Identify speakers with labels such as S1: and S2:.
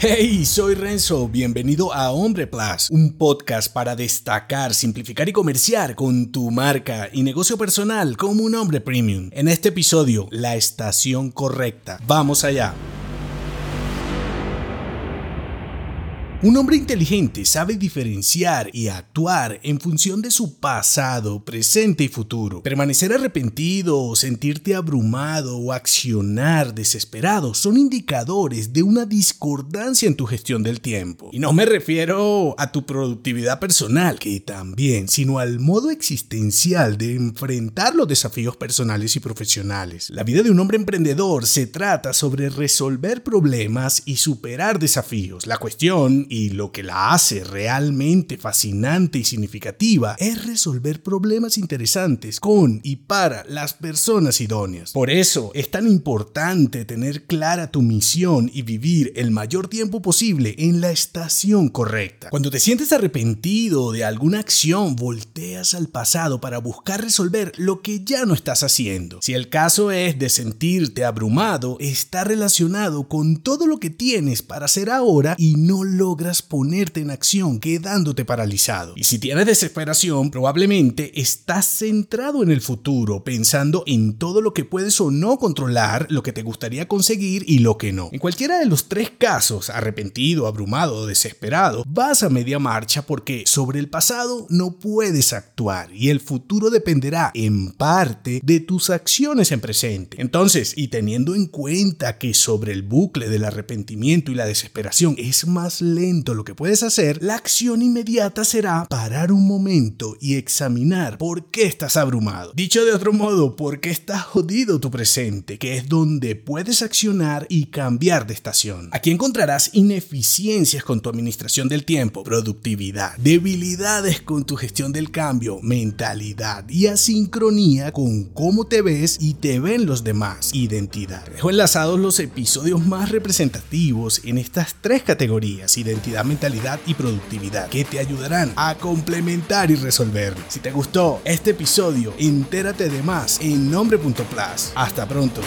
S1: Hey, soy Renzo, bienvenido a Hombre Plus, un podcast para destacar, simplificar y comerciar con tu marca y negocio personal como un hombre premium. En este episodio, la estación correcta. Vamos allá. Un hombre inteligente sabe diferenciar y actuar en función de su pasado, presente y futuro. Permanecer arrepentido, sentirte abrumado o accionar desesperado son indicadores de una discordancia en tu gestión del tiempo. Y no me refiero a tu productividad personal, que también, sino al modo existencial de enfrentar los desafíos personales y profesionales. La vida de un hombre emprendedor se trata sobre resolver problemas y superar desafíos. La cuestión y lo que la hace realmente fascinante y significativa es resolver problemas interesantes con y para las personas idóneas. Por eso es tan importante tener clara tu misión y vivir el mayor tiempo posible en la estación correcta. Cuando te sientes arrepentido de alguna acción, volteas al pasado para buscar resolver lo que ya no estás haciendo. Si el caso es de sentirte abrumado, está relacionado con todo lo que tienes para hacer ahora y no logras ponerte en acción quedándote paralizado. Y si tienes desesperación, probablemente estás centrado en el futuro, pensando en todo lo que puedes o no controlar, lo que te gustaría conseguir y lo que no. En cualquiera de los tres casos, arrepentido, abrumado o desesperado, vas a media marcha porque sobre el pasado no puedes actuar y el futuro dependerá en parte de tus acciones en presente. Entonces, y teniendo en cuenta que sobre el bucle del arrepentimiento y la desesperación es más lento, lo que puedes hacer, la acción inmediata será parar un momento y examinar por qué estás abrumado. Dicho de otro modo, por qué está jodido tu presente, que es donde puedes accionar y cambiar de estación. Aquí encontrarás ineficiencias con tu administración del tiempo, productividad, debilidades con tu gestión del cambio, mentalidad y asincronía con cómo te ves y te ven los demás, identidad. dejo enlazados los episodios más representativos en estas tres categorías, identidad identidad, mentalidad y productividad que te ayudarán a complementar y resolver. Si te gustó este episodio, entérate de más en nombre.plus. Hasta pronto.